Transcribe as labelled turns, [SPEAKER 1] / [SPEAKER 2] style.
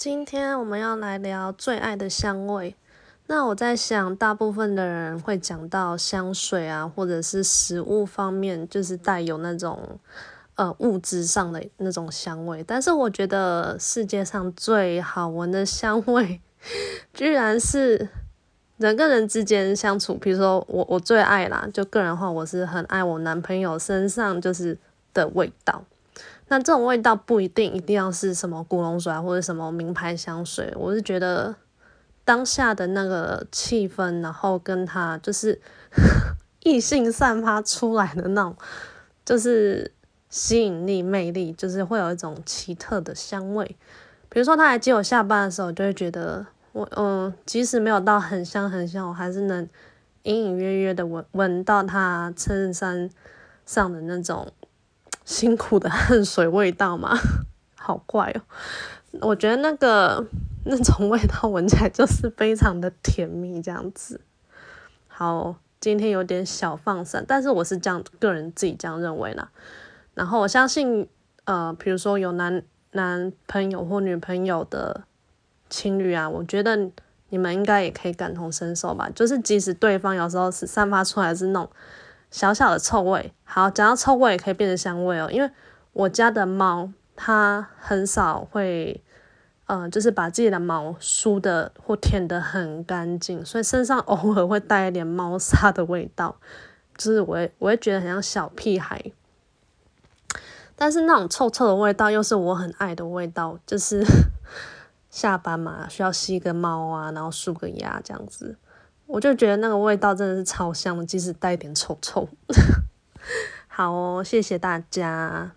[SPEAKER 1] 今天我们要来聊最爱的香味。那我在想，大部分的人会讲到香水啊，或者是食物方面，就是带有那种呃物质上的那种香味。但是我觉得世界上最好闻的香味，居然是人跟人之间相处。比如说我我最爱啦，就个人话，我是很爱我男朋友身上就是的味道。那这种味道不一定一定要是什么古龙水啊或者什么名牌香水，我是觉得当下的那个气氛，然后跟他就是 异性散发出来的那种，就是吸引力、魅力，就是会有一种奇特的香味。比如说他来接我下班的时候，就会觉得我嗯，即使没有到很香很香，我还是能隐隐约约的闻闻到他衬衫上的那种。辛苦的汗水味道吗？好怪哦！我觉得那个那种味道闻起来就是非常的甜蜜，这样子。好，今天有点小放散，但是我是这样个人自己这样认为啦。然后我相信，呃，比如说有男男朋友或女朋友的情侣啊，我觉得你们应该也可以感同身受吧。就是即使对方有时候是散发出来是那种。小小的臭味，好，讲到臭味也可以变成香味哦。因为我家的猫，它很少会，嗯，就是把自己的毛梳的或舔的很干净，所以身上偶尔会带一点猫砂的味道，就是我我会觉得很像小屁孩。但是那种臭臭的味道又是我很爱的味道，就是 下班嘛，需要吸个猫啊，然后梳个牙这样子。我就觉得那个味道真的是超香的，即使带一点臭臭。好哦，谢谢大家。